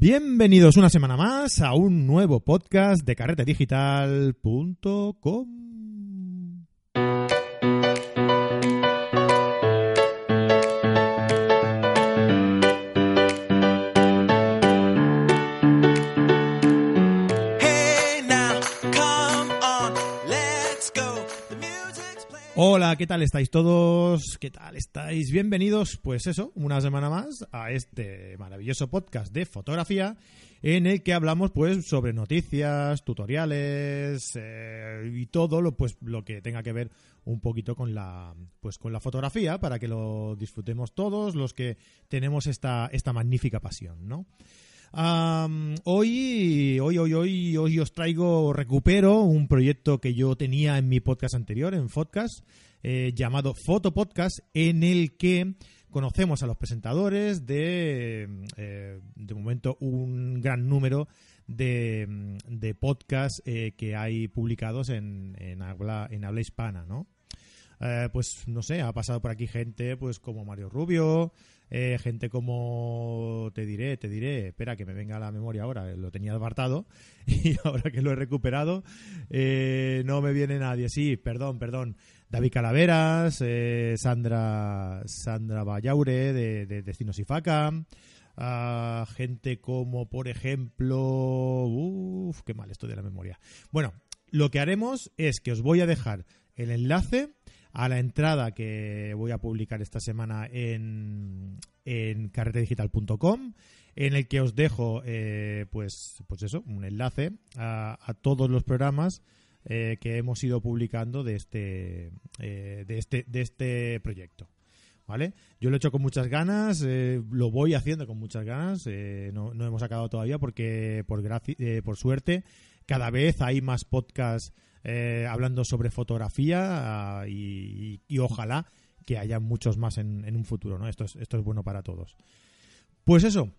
Bienvenidos una semana más a un nuevo podcast de carretedigital.com. ¿qué tal estáis todos? ¿Qué tal estáis? Bienvenidos, pues eso, una semana más a este maravilloso podcast de fotografía en el que hablamos pues sobre noticias, tutoriales eh, y todo lo pues lo que tenga que ver un poquito con la pues con la fotografía para que lo disfrutemos todos los que tenemos esta esta magnífica pasión, ¿no? Hoy, hoy, hoy, hoy, hoy os traigo, recupero un proyecto que yo tenía en mi podcast anterior, en Podcast, eh, llamado Foto Podcast, en el que conocemos a los presentadores de, eh, de momento, un gran número de, de podcasts eh, que hay publicados en, en, habla, en habla hispana, ¿no? Eh, pues no sé, ha pasado por aquí gente pues como Mario Rubio, eh, gente como te diré, te diré, espera que me venga a la memoria ahora, lo tenía apartado y ahora que lo he recuperado eh, no me viene nadie. Sí, perdón, perdón. David Calaveras, eh, Sandra Sandra Vallaure de, de Destinos y Faca, ah, gente como por ejemplo, uff, qué mal estoy de la memoria. Bueno, lo que haremos es que os voy a dejar el enlace a la entrada que voy a publicar esta semana en, en carretedigital.com en el que os dejo eh, pues pues eso un enlace a, todos los programas eh, que hemos ido publicando de este eh, de este de este proyecto ¿Vale? Yo lo he hecho con muchas ganas, eh, lo voy haciendo con muchas ganas, eh, no, no hemos acabado todavía porque por, eh, por suerte cada vez hay más podcasts eh, hablando sobre fotografía ah, y, ojalá que haya muchos más en, un futuro, ¿no? Esto es, esto es bueno para todos. Pues eso,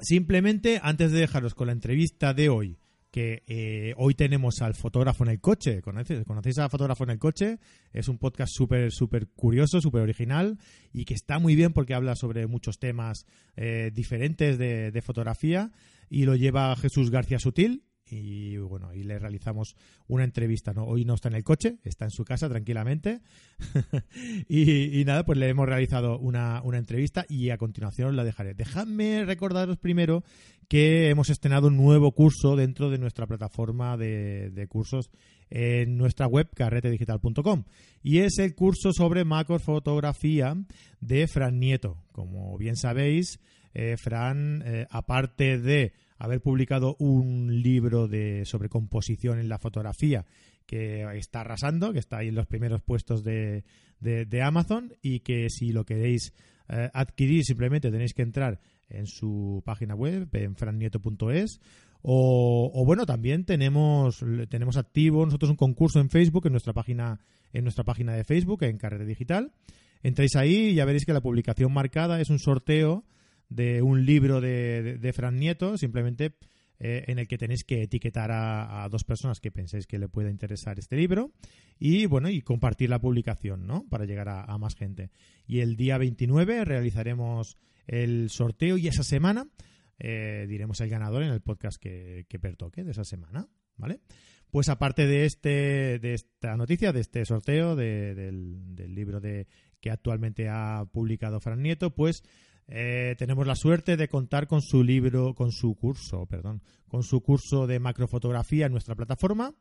simplemente antes de dejaros con la entrevista de hoy, que eh, hoy tenemos al fotógrafo en el coche. ¿Conocéis, ¿Conocéis al fotógrafo en el coche? Es un podcast súper, súper curioso, súper original y que está muy bien porque habla sobre muchos temas eh, diferentes de fotografía y lo lleva Jesús García Sutil. Y bueno, y le realizamos una entrevista. ¿no? Hoy no está en el coche, está en su casa tranquilamente. y, nada, pues le hemos realizado una, una entrevista y a continuación la dejaré. Dejadme recordaros primero que hemos estrenado un nuevo curso dentro de nuestra plataforma de, de cursos en nuestra web carretedigital.com y es el curso sobre macrofotografía de Fran Nieto. Como bien sabéis, eh, Fran, eh, aparte de haber publicado un libro de, sobre composición en la fotografía que está arrasando, que está ahí en los primeros puestos de, de- Amazon y que si lo queréis eh, adquirir simplemente tenéis que entrar en su página web, en frannieto.es. O, o bueno, también tenemos, tenemos activo nosotros un concurso en Facebook, en nuestra página, en nuestra página de Facebook, en Carrera Digital. Entráis ahí y ya veréis que la publicación marcada es un sorteo de un libro de, de, Fran Nieto, simplemente eh, en el que tenéis que etiquetar a, dos personas que penséis que le pueda interesar este libro y bueno y compartir la publicación no para llegar a, a más gente. Y el día 29 realizaremos el sorteo y esa semana eh, diremos el ganador en el podcast que, que pertoque de esa semana vale pues aparte de este de esta noticia de este sorteo de- del, del libro de que actualmente ha publicado Fran Nieto pues eh, tenemos la suerte de contar con su libro, con su curso, perdón, con su curso de macrofotografía en nuestra plataforma.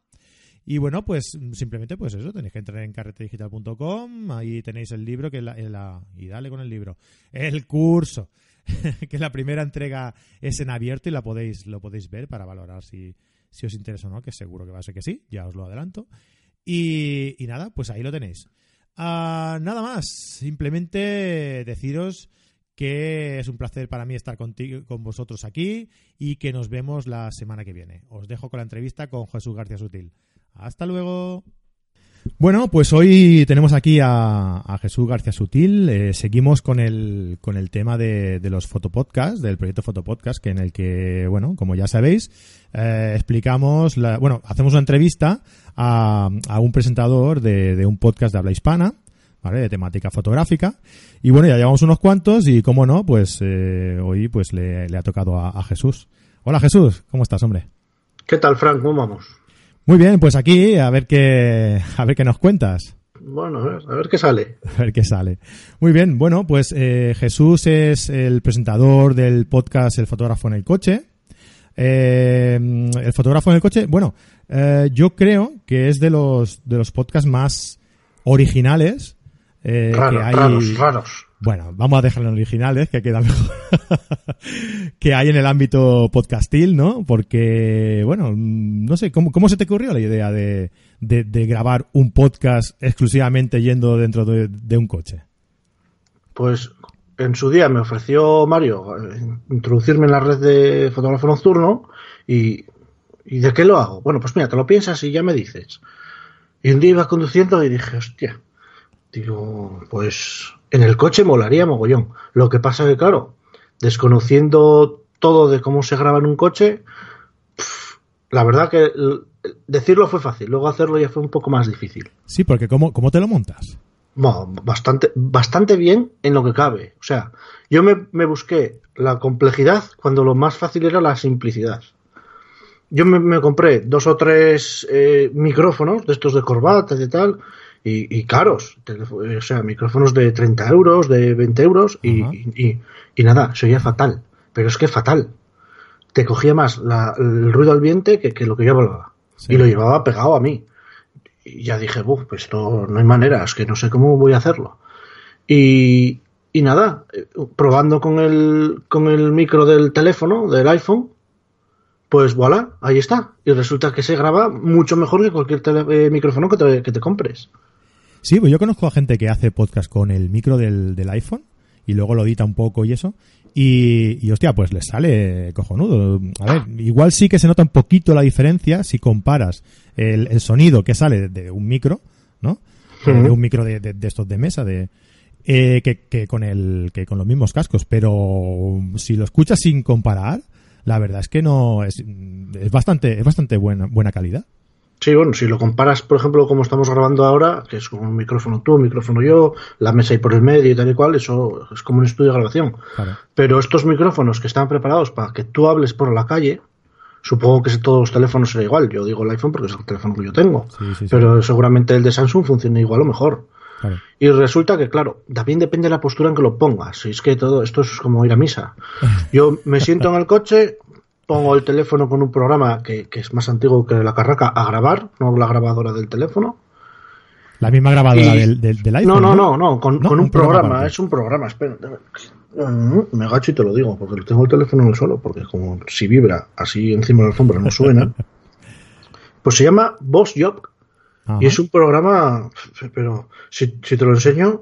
Y bueno, pues simplemente pues eso, tenéis que entrar en carretedigital.com, ahí tenéis el libro que es la, es la- y dale con el libro, el curso, que la primera entrega es en abierto y la podéis lo podéis ver para valorar si, si os interesa o no, que seguro que va a ser que sí, ya os lo adelanto. Y, y nada, pues ahí lo tenéis. Ah, nada más, simplemente deciros que es un placer para mí estar contigo, con vosotros aquí y que nos vemos la semana que viene. Os dejo con la entrevista con Jesús García Sutil. Hasta luego. Bueno, pues hoy tenemos aquí a, Jesús García Sutil. Eh, seguimos con el, con el tema de, los fotopodcasts, del proyecto Fotopodcast, que en el que, bueno, como ya sabéis, eh, explicamos, la, bueno, hacemos una entrevista a, a un presentador de un podcast de habla hispana, De temática fotográfica. Y bueno, ya llevamos unos cuantos y como no, pues eh, hoy pues le, le ha tocado a, a Jesús. Hola Jesús, ¿cómo estás, hombre? ¿Qué tal, Frank? ¿Cómo vamos? Muy bien, pues aquí a ver qué, a ver qué nos cuentas. Bueno, a ver, a ver qué sale. A ver qué sale. Muy bien, bueno, pues eh, Jesús es el presentador del podcast El fotógrafo en el coche. Eh, el fotógrafo en el coche, bueno, eh, yo creo que es de los de los podcasts más originales eh, Raro, que hay. raros, raros. Bueno, vamos a dejarlo en originales, que queda mejor. que hay en el ámbito podcastil, ¿no? Porque, bueno, no sé, ¿cómo, cómo se te ocurrió la idea de, de, de grabar un podcast exclusivamente yendo dentro de, de un coche? Pues en su día me ofreció Mario eh, introducirme en la red de fotógrafo nocturno y, y ¿de qué lo hago? Bueno, pues mira, te lo piensas y ya me dices. Y un día iba conduciendo y dije, hostia, digo, pues en el coche molaría mogollón. Lo que pasa que, claro, desconociendo todo de cómo se graba en un coche, la verdad que decirlo fue fácil, luego hacerlo ya fue un poco más difícil. Sí, porque ¿cómo, cómo te lo montas? Bueno, bastante, bastante bien en lo que cabe. O sea, yo me, me busqué la complejidad cuando lo más fácil era la simplicidad. Yo me, me compré dos o tres eh, micrófonos de estos de corbatas y tal, y, y caros. O sea, micrófonos de 30 euros, de 20 euros, y, y, y- y nada, se oía fatal. Pero es que fatal. Te cogía más la- el ruido ambiente que, que lo que yo hablaba. Sí. Y lo llevaba pegado a mí. Y ya dije, Buf, pues esto no hay manera, es que no sé cómo voy a hacerlo. Y, y nada, eh, probando con el, con el micro del teléfono, del iPhone, pues voilà, ahí está. Y resulta que se graba mucho mejor que cualquier tele- eh, micrófono que te, que te compres. Sí, pues yo conozco a gente que hace podcast con el micro del, del iPhone y luego lo edita un poco y eso. Y, y hostia, pues le sale cojonudo. A ver, igual sí que se nota un poquito la diferencia si comparas el, el sonido que sale de un micro, ¿no? De un micro de, de- de estos de mesa, de eh, que, que con el que con los mismos cascos. Pero si lo escuchas sin comparar, la verdad es que no es, es bastante es bastante buena buena calidad. Sí, bueno, si lo comparas, por ejemplo, como estamos grabando ahora, que es con un micrófono tú, un micrófono yo, la mesa ahí por el medio y tal y cual, eso es como un estudio de grabación. Claro. Pero estos micrófonos que están preparados para que tú hables por la calle, supongo que todos los teléfonos será igual. Yo digo el iPhone porque es el teléfono que yo tengo. Sí, sí, sí. Pero seguramente el de Samsung funciona igual o mejor. Claro. Y resulta que, claro, también depende de la postura en que lo pongas. Si es que todo esto es como ir a misa. Yo me siento en el coche, pongo el teléfono con un programa que, que es más antiguo que la carraca a grabar, no la grabadora del teléfono. La misma grabadora Y- del, del, del No, iPhone. no, no, no, con, No, con un un, programa es un programa, espera. Me agacho y te lo digo, porque tengo el teléfono en el suelo, porque como si vibra así encima de la alfombra no suena. pues se llama Boss Job Ajá. y es un programa, pero si, si te lo enseño,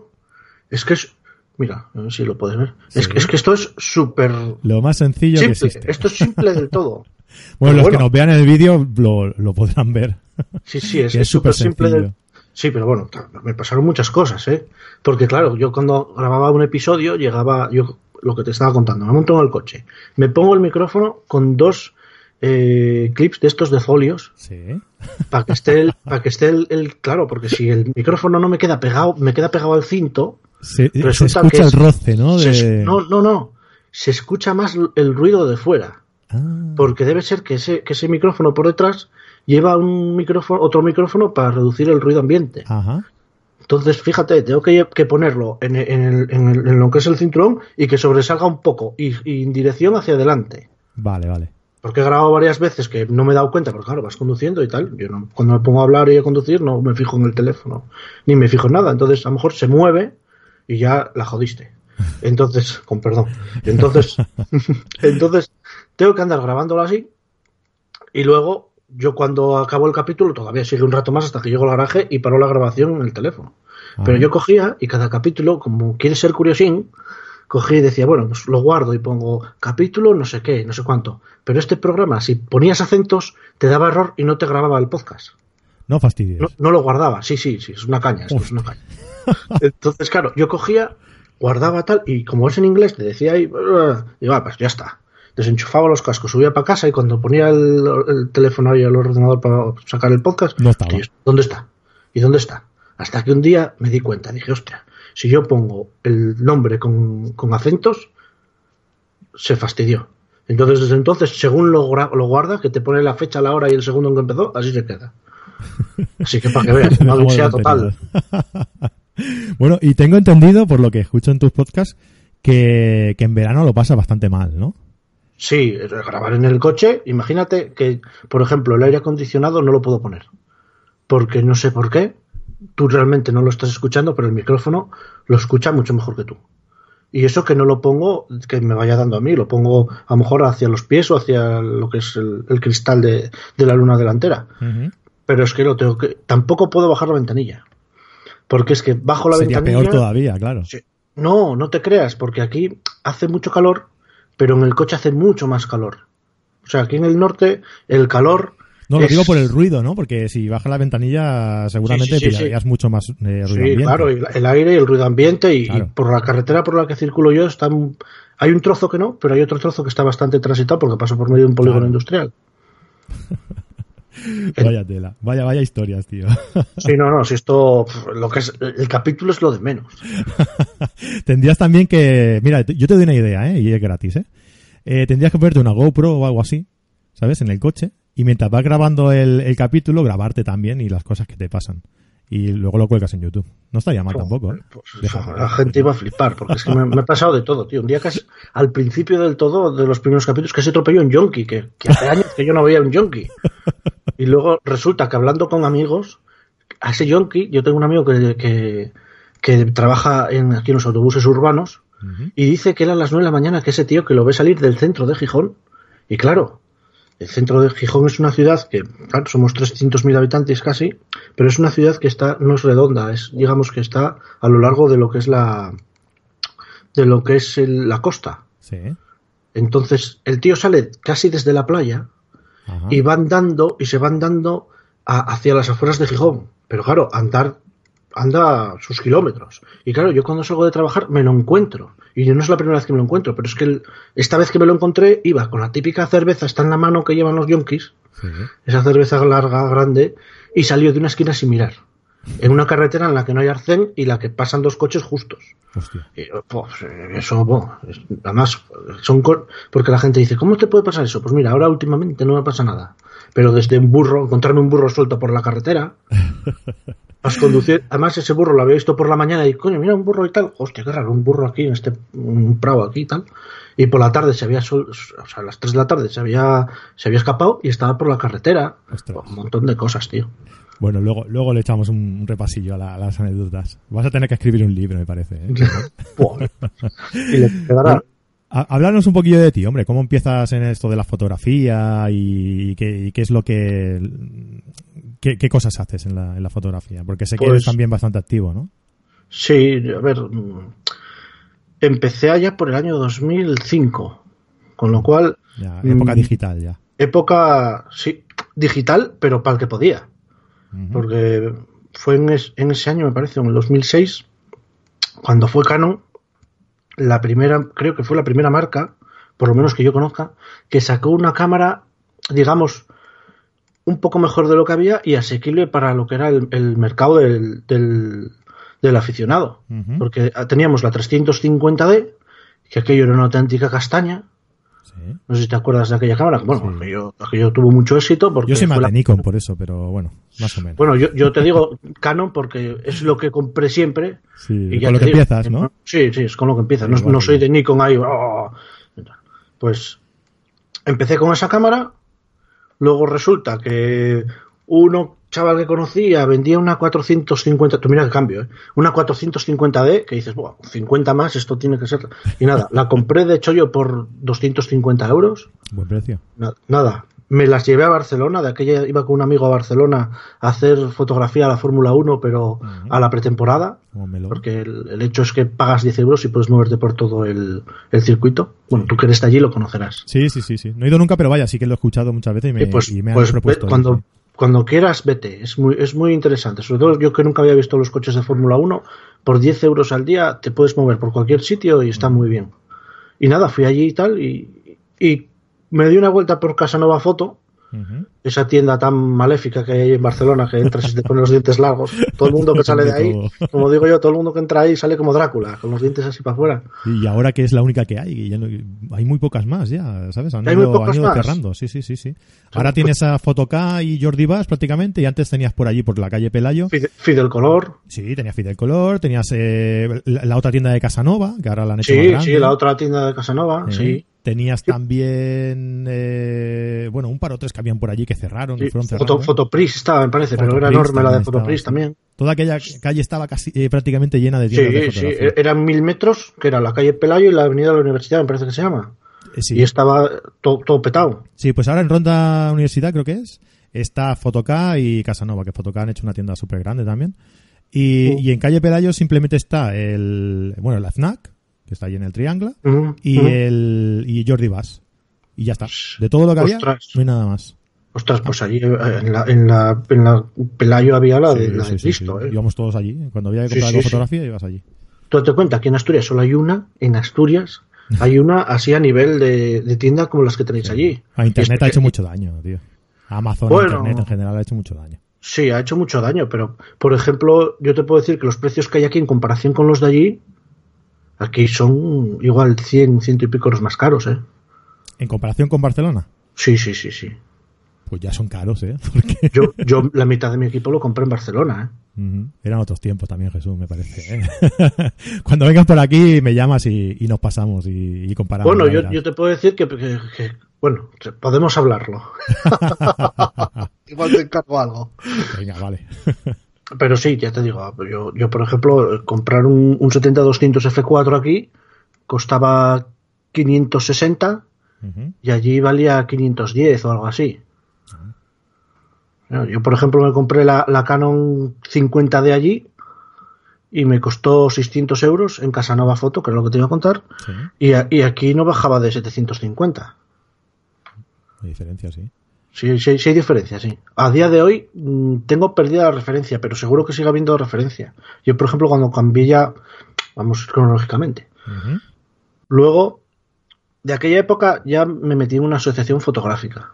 es que es, mira, a ver si lo puedes ver. Es, que- es que esto es súper Lo más sencillo que existe. esto es simple del todo. Bueno, los bueno. que nos vean el vídeo lo, lo podrán ver. Sí, sí, es súper simple. del- Sí, pero bueno, me pasaron muchas cosas, ¿eh? Porque claro, yo cuando grababa un episodio llegaba, yo lo que te estaba contando, me monto en el coche, me pongo el micrófono con dos eh, clips de estos de folios Sí. para que esté el, para que esté el, el- claro, porque si el micrófono no me queda pegado, me queda pegado al cinto, Se, se Resulta escucha que el es- roce, ¿no? De... no, no, no, se escucha más el ruido de fuera. Ah, Porque debe ser que ese, que ese micrófono por detrás lleva un micrófono, otro micrófono para reducir el ruido ambiente. Ajá. Entonces, fíjate, tengo que, que ponerlo en, en el- en el- en lo que es el cinturón y que sobresalga un poco y, y en dirección hacia adelante. Vale, vale. Porque he grabado varias veces que no me he dado cuenta, porque claro, vas conduciendo y tal. Yo no- cuando me pongo a hablar y a conducir no me fijo en el teléfono, ni me fijo en nada. Entonces, a lo mejor se mueve y ya la jodiste. Entonces, con perdón. Entonces, entonces tengo que andar grabándolo así y luego yo cuando acabo el capítulo todavía sigue un rato más hasta que llego al garaje y paro la grabación en el teléfono. Pero Ajá. yo cogía y cada capítulo, como quiere ser curiosín, cogí y decía, bueno, pues lo guardo y pongo capítulo no sé qué, no sé cuánto. Pero este programa, si ponías acentos, te daba error y no te grababa el podcast. No fastidies. No, no lo guardaba. Sí, sí, sí, es una caña, esto es una caña. Entonces, claro, yo cogía, guardaba tal, y como es en inglés, te decía ahí, digo, ah, pues ya está. Desenchufaba los cascos, subía para casa y cuando ponía el, el teléfono ahí al ordenador para sacar el podcast, No estaba. tío, ¿dónde está? ¿Y dónde está? Hasta que un día me di cuenta, dije, hostia, si yo pongo el nombre con, con acentos, se fastidió. Entonces, desde entonces, según lo, lo guardas, que te pone la fecha, la hora y el segundo en que empezó, así se queda. Así que para que veas, una odisea total. bueno, y tengo entendido, por lo que escucho en tus podcasts, que, que en verano lo pasa bastante mal, ¿no? Sí, grabar en el coche, imagínate que, por ejemplo, el aire acondicionado no lo puedo poner. Porque no sé por qué, tú realmente no lo estás escuchando, pero el micrófono lo escucha mucho mejor que tú. Y eso que no lo pongo, que me vaya dando a mí, lo pongo a lo mejor hacia los pies o hacia lo que es el, el cristal de, de la luna delantera. Pero es que lo tengo que. Tampoco puedo bajar la ventanilla. Porque es que bajo la Sería ventanilla. peor todavía, claro. No, no te creas, porque aquí hace mucho calor, pero en el coche hace mucho más calor. O sea, aquí en el norte el calor. No, lo es- digo por el ruido, ¿no? Porque si baja la ventanilla seguramente Sí, sí, sí, pillarías mucho más eh, ruido Sí, ambiente. claro, el aire y el ruido ambiente. Y, Claro. y por la carretera por la que circulo yo está. Hay un trozo que no, pero hay otro trozo que está bastante transitado porque paso por medio de un polígono Claro. industrial. Vaya tela, vaya, vaya historias, tío. Sí, no, no, si esto. Lo que es. El capítulo es lo de menos. Tendrías también que. Mira, yo te doy una idea, ¿eh? Y es gratis, ¿eh? Eh, Tendrías que ponerte una GoPro o algo así, ¿sabes? En el coche. Y mientras vas grabando el, el capítulo, grabarte también y las cosas que te pasan. Y luego lo cuelgas en YouTube. No estaría mal tampoco, ¿eh? Pues, la gente iba a flipar, porque es que me, me ha pasado de todo, tío. Un día casi, al principio del todo, de los primeros capítulos, casi atropelló un yonki, que, que hace años que yo no veía un yonki. Y luego resulta que hablando con amigos, a ese yonki, yo tengo un amigo que, que, que trabaja en, aquí en los autobuses urbanos, y dice que era a las 9 de la mañana que ese tío que lo ve salir del centro de Gijón. Y claro, el centro de Gijón es una ciudad que, claro, somos 300.000 habitantes casi, pero es una ciudad que está, no es redonda, es, digamos que está a lo largo de lo que es la, de lo que es el- la costa. Sí. Entonces, el tío sale casi desde la playa Ajá. y van dando, y se van dando a- hacia las afueras de Gijón. Pero claro, andar, anda sus kilómetros. Y claro, yo cuando salgo de trabajar me lo encuentro. Y no es la primera vez que me lo encuentro, pero es que el- esta vez que me lo encontré iba con la típica cerveza, está en la mano que llevan los yonkis, esa cerveza larga, grande, y salió de una esquina sin mirar. En una carretera en la que no hay arcén y la que pasan dos coches justos. Y, pues, eso, además, son porque la gente dice, ¿cómo te puede pasar eso? Pues mira, ahora últimamente no me pasa nada. Pero desde un burro, encontrarme un burro suelto por la carretera, vas conducir, además ese burro lo había visto por la mañana y, coño, mira un burro y tal, hostia, qué raro, un burro aquí en este, un prado aquí y tal. Y por la tarde se había, sol- o sea, a las 3 de la tarde se había, se había escapado y estaba por la carretera. Ostras. Un montón de cosas, tío. Bueno, luego, luego le echamos un, repasillo a, la- a las anécdotas. Vas a tener que escribir un libro, me parece. ¿eh? Y le quedará, Ha- Háblanos un poquillo de ti, hombre. ¿Cómo empiezas en esto de la fotografía y qué, y qué es lo que... Qué, qué cosas haces en la, en la fotografía? Porque sé que Pues- eres también bastante activo, ¿no? Sí, a ver, mm, empecé allá por el año 2005, con lo cual, Ya, época Mm. digital ya. época, sí, digital, pero para el que podía, porque fue en, es- en ese año, me parece, en el 2006, cuando fue Canon, la primera, creo que fue la primera marca, por lo menos que yo conozca, que sacó una cámara, digamos, un poco mejor de lo que había y asequible para lo que era el, el mercado del, del, del aficionado. Porque teníamos la 350D, que aquello era una auténtica castaña. Sí. No sé si te acuerdas de aquella cámara. Bueno, Sí. aquello, aquello tuvo mucho éxito porque Yo soy más de Nikon por eso, pero bueno, más o menos. Bueno, yo, yo te digo Canon porque es lo que compré siempre. Sí, y ya con lo que digo, empiezas, ¿no? Sí, sí, es con lo que empiezas. No, no soy de Nikon ahí. oh. Pues empecé con esa cámara. Luego resulta que uno chaval que conocía vendía una 450. Tú mira que cambio, ¿eh? Una 450D que dices, bueno, 50 más, esto tiene que ser. Y nada, la compré de hecho yo por 250 euros. Buen precio. Na- Nada, me las llevé a Barcelona, de aquella iba con un amigo a Barcelona a hacer fotografía a la Fórmula 1, pero a la pretemporada, porque el, el hecho es que pagas 10 euros y puedes moverte por todo el, el circuito. Bueno, tú que eres de allí lo conocerás. Sí, sí, sí, sí. No he ido nunca, pero vaya, sí que lo he escuchado muchas veces y me, Eh, pues y me han pues propuesto. ve- cuando, sí. Cuando quieras, vete, es muy, es muy interesante. Sobre todo yo que nunca había visto los coches de Fórmula 1, por 10 euros al día te puedes mover por cualquier sitio y está muy bien. Y nada, fui allí y tal, y, y me di una vuelta por Casanova Foto, Esa tienda tan maléfica que hay en Barcelona, que entras y te ponen los dientes largos. Todo el mundo que sale de ahí, como digo yo, todo el mundo que entra ahí sale como Drácula, con los dientes así para afuera. Y ahora que es la única que hay, ya no- hay muy pocas más ya, ¿sabes? Han Hay ido, muy pocas han ido más. cerrando, sí, sí, sí, sí. Ahora tienes a Fotoca y Jordi Bass prácticamente, y antes tenías por allí, por la calle Pelayo, Fide- Fidel Color. sí, tenías Fidel Color, tenías eh, la, la otra tienda de Casanova, que ahora la han hecho Sí, sí, la otra tienda de Casanova, sí. Tenías también, eh, bueno, un par o tres que habían por allí que cerraron, que fueron Foto. ¿eh? Fotopris estaba, me parece, pero era enorme la de estaba, Fotopris también. Toda aquella calle estaba casi eh, prácticamente llena de tiendas de Sí, fotografía. eran mil metros, que era la calle Pelayo y la avenida de la Universidad, me parece que se llama. Eh, sí. Y estaba todo, todo petado. Sí, pues ahora en Ronda Universidad creo que es, está Fotoca y Casanova, que Fotoca han hecho una tienda súper grande también. Y, Mm. y en calle Pelayo simplemente está el, bueno, el FNAC, que está allí en el Triángulo, Ujú, y el y Jordi Bass. Y ya está. De todo lo que había, no hay nada más. Ostras, pues allí eh, en la, en la, en la Pelayo había la de, Sí, la sí, de sí, Cristo. sí. ¿eh? Íbamos todos allí. Cuando había que comprar sí, algo fotografía, ibas allí. Tú date cuenta que en Asturias solo hay una, en Asturias hay una así a nivel de, de tienda como las que tenéis allí. A Internet ha hecho que- mucho daño, tío. Amazon, Bueno. Internet en general ha hecho mucho daño. Sí, ha hecho mucho daño, pero por ejemplo, yo te puedo decir que los precios que hay aquí en comparación con los de allí, aquí son igual 100, ciento y pico euros más caros, ¿eh? En comparación con Barcelona, Sí, sí, sí, sí. pues ya son caros, ¿eh? Porque Yo, yo la mitad de mi equipo lo compré en Barcelona, ¿eh? Eran otros tiempos también, Jesús, me parece. ¿eh? Cuando vengas por aquí, me llamas y, y nos pasamos y, y comparamos. Bueno, yo, te puedo decir que, que- que- bueno, podemos hablarlo. Igual te encargo algo. Venga, vale. Pero sí, ya te digo, yo, yo por ejemplo, comprar un, un 70-200 F4 aquí costaba 560 Ujú. y allí valía 510 o algo así. Yo, por ejemplo, me compré la, la Canon 50 de allí y me costó 600 euros en Casanova Foto, que es lo que te iba a contar, Sí, y, a- y aquí no bajaba de 750. hay diferencia, sí. Sí, sí, sí hay diferencia, sí. A día de hoy mm, tengo perdida la referencia, pero seguro que sigue habiendo referencia. Yo, por ejemplo, cuando cambié ya, vamos cronológicamente. Luego, de aquella época ya me metí en una asociación fotográfica.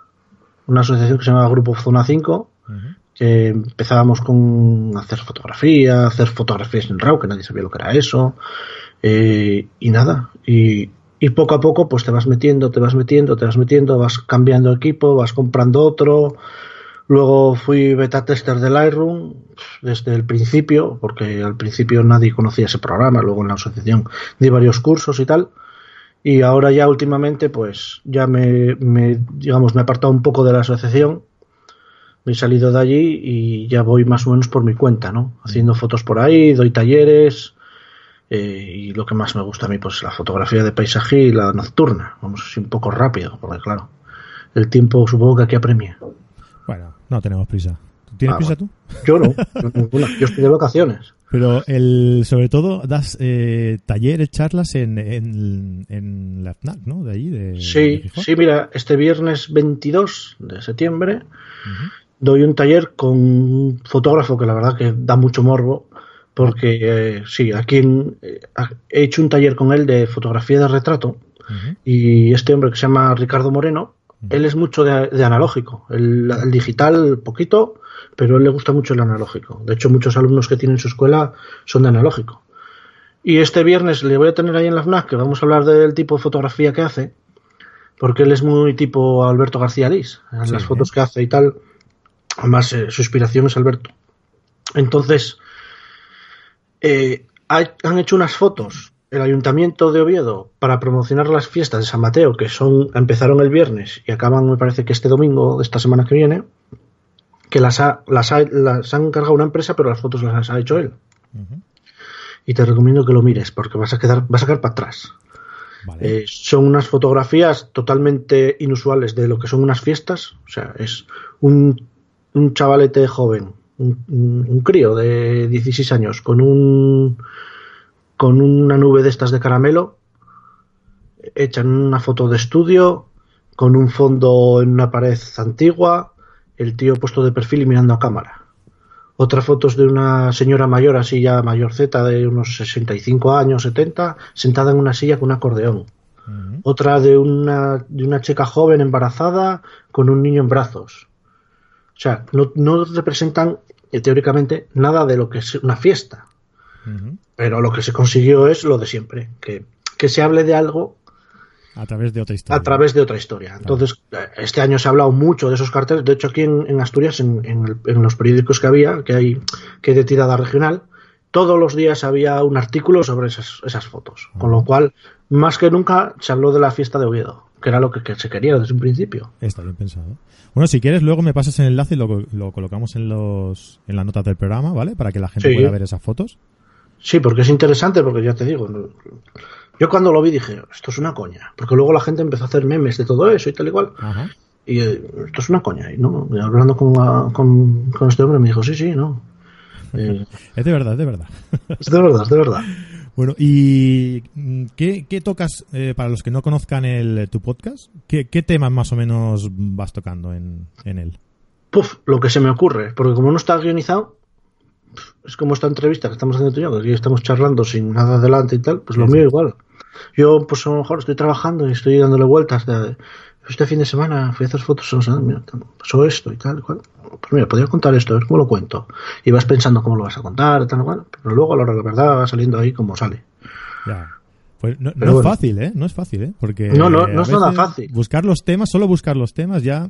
Una asociación que se llamaba Grupo Zona 5, Ujú. que empezábamos con hacer fotografía, hacer fotografías en RAW, que nadie sabía lo que era eso, eh, y nada. Y, y poco a poco, pues te vas metiendo, te vas metiendo, te vas metiendo, vas cambiando equipo, vas comprando otro. Luego fui beta tester del Lightroom desde el principio, porque al principio nadie conocía ese programa, luego en la asociación di varios cursos y tal. Y ahora ya últimamente, pues ya me, me, digamos, me he apartado un poco de la asociación me he salido de allí y ya voy más o menos por mi cuenta, ¿no? Haciendo fotos por ahí, doy talleres eh, y lo que más me gusta a mí, pues la fotografía de paisaje y la nocturna. Vamos así un poco rápido, porque claro, el tiempo supongo que aquí apremia. Bueno, no tenemos prisa. ¿Tú ¿Tienes Ah, prisa bueno. tú? Yo no, ninguna. Yo estoy de vacaciones. Pero el, sobre todo das eh, talleres, charlas en, en, en la FNAC, ¿no? De allí, de, de Sí, Gijón. sí, mira, este viernes 22 de septiembre Ujú. doy un taller con un fotógrafo que la verdad que da mucho morbo, porque eh, sí, aquí en- eh, he hecho un taller con él de fotografía de retrato y este hombre que se llama Ricardo Moreno, él es mucho de, de analógico, el, el digital poquito, pero a él le gusta mucho el analógico. De hecho, muchos alumnos que tienen su escuela son de analógico. Y este viernes le voy a tener ahí en la FNAC que vamos a hablar del tipo de fotografía que hace, porque él es muy tipo Alberto García Lís, en Sí, las ¿eh? fotos que hace y tal. Además, eh, su inspiración es Alberto. Entonces, eh, han hecho unas fotos el Ayuntamiento de Oviedo para promocionar las fiestas de San Mateo, que son empezaron el viernes y acaban, me parece que este domingo de esta semana que viene, que las ha, las ha, las han encargado una empresa, pero las fotos las ha hecho él. Y te recomiendo que lo mires, porque vas a quedar, vas a quedar para atrás. Vale. Eh, son unas fotografías totalmente inusuales de lo que son unas fiestas. O sea, es un, un chavalete joven, un, crío de 16 años, con un con una nube de estas de caramelo, echan una foto de estudio, con un fondo en una pared antigua, el tío puesto de perfil y mirando a cámara. Otra foto es de una señora mayor, así ya mayorceta, de unos 65 años, 70, sentada en una silla con un acordeón. Otra de una, de una chica joven embarazada con un niño en brazos. O sea, no, no representan eh, teóricamente nada de lo que es una fiesta, pero lo que se consiguió es lo de siempre, que, que se hable de algo A través de otra historia. a través de otra historia. Entonces, eh, este año se ha hablado mucho de esos carteles. De hecho, aquí en, en Asturias, en, en el- en los periódicos que había, que hay que hay de tirada regional, todos los días había un artículo sobre esas, esas fotos. Con lo cual, más que nunca, se habló de la fiesta de Oviedo, que era lo que, que se quería desde un principio. Está bien pensado. Bueno, si quieres, luego me pasas el enlace y lo, lo colocamos en los en las notas del programa, ¿vale? Para que la gente Sí. pueda ver esas fotos. Sí, porque es interesante, porque ya te digo, yo cuando lo vi dije, esto es una coña, porque luego la gente empezó a hacer memes de todo eso y tal y cual. Ajá. Y eh, esto es una coña. Y, ¿no? Y hablando con, ah, con, con este hombre me dijo, sí, sí, no. Eh, Es de verdad, es de verdad. es de verdad, es de verdad. Bueno, ¿y mm, qué, qué tocas, eh, para los que no conozcan el, tu podcast? ¿qué, ¿Qué temas más o menos vas tocando en, en él? Puf, lo que se me ocurre, porque como no está guionizado, es como esta entrevista que estamos haciendo tú y yo, que aquí estamos charlando sin nada adelante y tal, pues lo Sí, mío sí. igual. Yo, pues a lo mejor estoy trabajando y estoy dándole vueltas de, este fin de semana fui a hacer fotos, o sea, mira, pasó esto y tal cual. Pues mira, podría contar esto, a ver cómo lo cuento. Y vas pensando cómo lo vas a contar, tal cual, pero luego a la hora de la verdad va saliendo ahí como sale. Ya. Pues no, es bueno. fácil, ¿eh? No es fácil, ¿eh? Porque No, no, eh, no es nada fácil. Buscar los temas, solo buscar los temas ya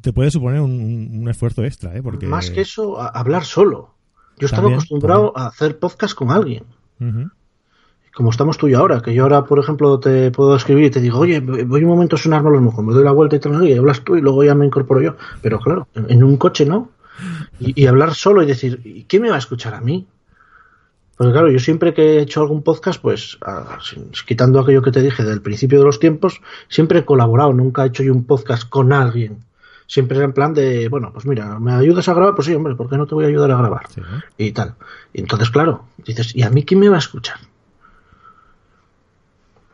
te puede suponer un, un- esfuerzo extra, ¿eh? Porque... Más que eso, hablar solo. Yo estaba También, acostumbrado a hacer podcast con alguien. Ujú. Como estamos tú y ahora, que yo ahora, por ejemplo, te puedo escribir y te digo, oye, voy un momento a sonarme los mojos, me doy la vuelta y tal, y hablas tú y luego ya me incorporo yo. Pero claro, en, un coche no. Y, y hablar solo y decir, ¿y quién me va a escuchar a mí? Porque claro, yo siempre que he hecho algún podcast, pues, ah, sin- quitando aquello que te dije del principio de los tiempos, siempre he colaborado, nunca he hecho yo un podcast con alguien. Siempre era en plan de, bueno, pues mira, ¿me ayudas a grabar? Pues sí, hombre, ¿por qué no te voy a ayudar a grabar? Y tal. Y entonces, claro, dices, ¿y a mí quién me va a escuchar?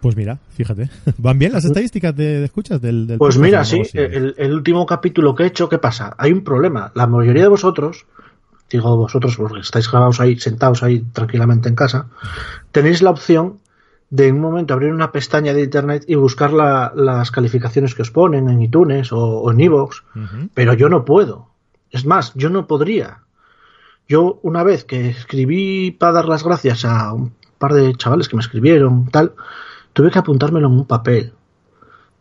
Pues mira, fíjate. ¿Van bien las estadísticas de, de escuchas del, del Pues mira, sí, el, el último capítulo que he hecho, ¿qué pasa? Hay un problema. La mayoría de vosotros, digo vosotros porque estáis grabados ahí, sentados ahí tranquilamente en casa, tenéis la opción de en un momento abrir una pestaña de internet y buscar la- las calificaciones que os ponen en iTunes o, o en iVoox, pero yo no puedo. Es más, yo no podría. Yo una vez que escribí para dar las gracias a un par de chavales que me escribieron, tal, tuve que apuntármelo en un papel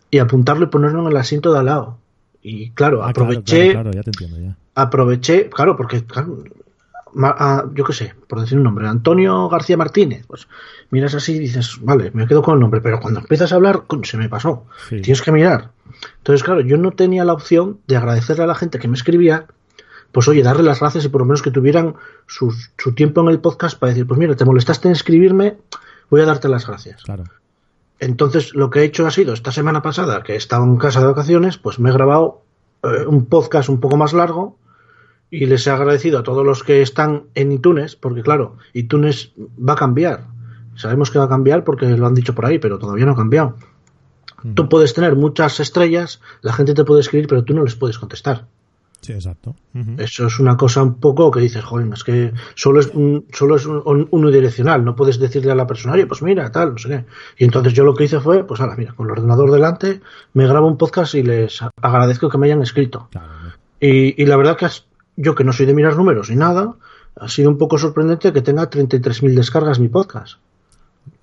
y apuntarlo y ponerlo en el asiento de al lado. Y claro, Ah, aproveché, claro, claro, ya te entiendo ya. aproveché, claro, porque claro, ma- a- yo qué sé, por decir un nombre, Antonio García Martínez, pues miras así y dices, vale, me quedo con el nombre, pero cuando empiezas a hablar, se me pasó. Sí. Tienes que mirar. Entonces, claro, yo no tenía la opción de agradecerle a la gente que me escribía, pues oye, darle las gracias y por lo menos que tuvieran su, su tiempo en el podcast para decir, pues mira, te molestaste en escribirme, voy a darte las gracias. Claro. Entonces, lo que he hecho ha sido, esta semana pasada, que he estado en casa de vacaciones, pues me he grabado eh, un podcast un poco más largo y les he agradecido a todos los que están en iTunes, porque claro, iTunes va a cambiar. Sabemos que va a cambiar porque lo han dicho por ahí, pero todavía no ha cambiado. Ujú. Tú puedes tener muchas estrellas, la gente te puede escribir, pero tú no les puedes contestar. Sí, exacto. Eso es una cosa un poco que dices, joder, es que solo es, un, solo es un- un- unidireccional, no puedes decirle a la persona, oye, pues mira, tal, no sé qué. Y entonces yo lo que hice fue, pues ahora, mira, con el ordenador delante, me grabo un podcast y les agradezco que me hayan escrito. Claro. Y, y la verdad que has- yo que no soy de mirar números ni nada, ha sido un poco sorprendente que tenga 33.000 descargas mi podcast.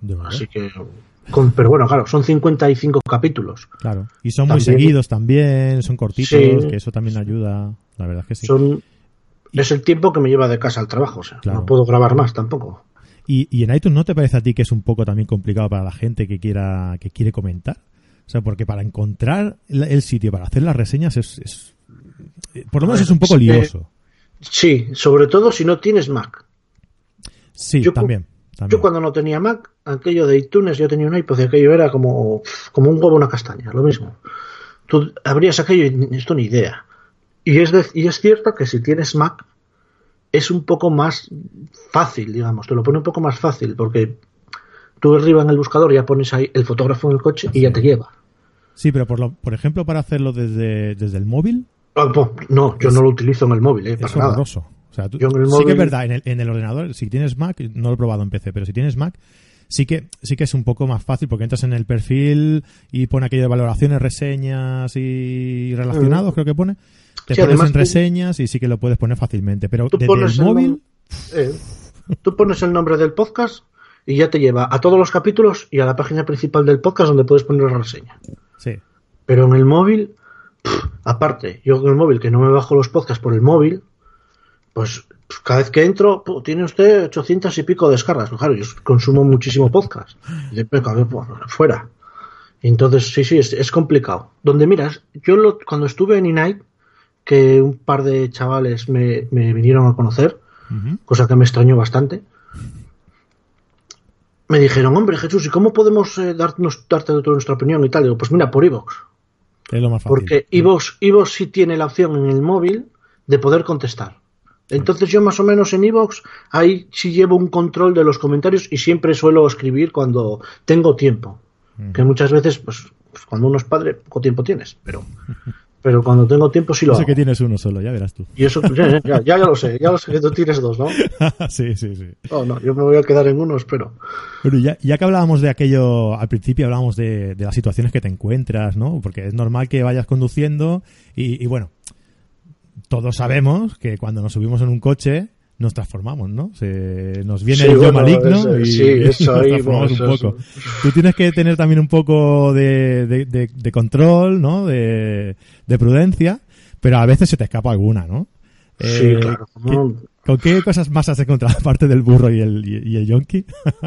De. Así que, con- pero bueno, claro, son 55 capítulos. Claro. Y son muy seguidos también, son cortitos, Sí. que eso también ayuda. La verdad es que sí. Son, es el tiempo que me lleva de casa al trabajo, o sea, Claro. no puedo grabar más tampoco. Y, y en iTunes no te parece a ti que es un poco también complicado para la gente que quiera que quiere comentar. O sea, porque para encontrar el, sitio para hacer las reseñas es, es- eh, por lo menos es un poco que- lioso. Sí, sobre todo si no tienes Mac. Sí, yo también. También. Yo cuando no tenía Mac, aquello de iTunes, yo tenía un iPod y aquello era como, como un huevo una castaña, lo mismo. Tú abrías aquello y esto ni idea. Y es, de- y es cierto que si tienes Mac es un poco más fácil, digamos, te lo pone un poco más fácil porque tú arriba en el buscador ya pones ahí el fotógrafo en el coche y ya te lleva. Sí, pero por, lo, por ejemplo, para hacerlo desde, desde el móvil, Ah, po- No, yo no lo utilizo en el móvil, eh, para es nada. O sea, tú- Yo en el sí que es móvil- verdad, en el, en el ordenador, si tienes Mac, no lo he probado en PC, pero si tienes Mac, sí que sí que es un poco más fácil porque entras en el perfil y pone aquello de valoraciones, reseñas y relacionados, creo que pone. Te Sí, pones en reseñas y sí que lo puedes poner fácilmente. Pero desde el móvil, eh, tú pones el nombre del podcast y ya te lleva a todos los capítulos y a la página principal del podcast donde puedes poner la reseña. sí. Pero en el móvil, pff, aparte, yo con el móvil, que no me bajo los podcasts por el móvil, pues pff, cada vez que entro, tiene usted 800 y pico descargas. Pues Claro, yo consumo muchísimo podcast. Y de- pues, fuera. Y entonces, sí, sí, es, es complicado. Donde miras, yo lo- cuando estuve en Inite, que un par de chavales me, me vinieron a conocer, cosa que me extrañó bastante. Me dijeron, hombre Jesús, ¿y cómo podemos eh, darnos, darte toda nuestra opinión y tal? Digo, pues mira, por iVoox. Es lo más fácil. Porque iVoox, iVoox sí tiene la opción en el móvil de poder contestar. Entonces yo más o menos en iVoox ahí sí llevo un control de los comentarios y siempre suelo escribir cuando tengo tiempo. Que muchas veces, pues, pues, cuando uno es padre, poco tiempo tienes. Pero, pero cuando tengo tiempo sí lo hago. que tienes uno solo, ya verás tú. Y eso, ya, ya, lo sé, ya lo sé que tú tienes dos, ¿no? sí, sí, sí. No, no, yo me voy a quedar en uno, espero. Bueno, ya, ya que hablábamos de aquello, al principio hablábamos de, de las situaciones que te encuentras, ¿no? Porque es normal que vayas conduciendo y, y bueno, todos sabemos que cuando nos subimos en un coche nos transformamos, ¿no? Se, nos viene Sí, el yo bueno, maligno y sí, eso nos ahí, transformamos un poco. eso. Tú tienes que tener también un poco de, de, de- de control, ¿no? De, de prudencia, pero a veces se te escapa alguna, ¿no? Sí, Eh, claro. ¿qué- No, ¿Con qué cosas más has encontrado aparte del burro y el, y, el yonki?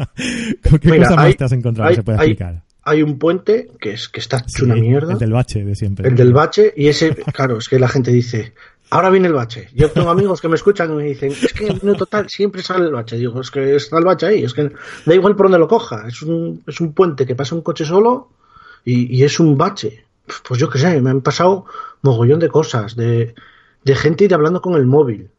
¿Con qué Mira, cosas más te has encontrado hay- se puede hay- explicar? Hay un puente que es que está hecho Sí, una mierda. El del bache de siempre. El del bache, y ese, claro, es que la gente dice, ahora viene el bache. Yo tengo amigos que me escuchan y me dicen, es que en el total siempre sale el bache. Digo, es que está el bache ahí, es que da igual por donde lo coja. Es un, es un puente que pasa un coche solo y, y es un bache. Pues yo qué sé, me han pasado mogollón de cosas, de, de gente ir hablando con el móvil.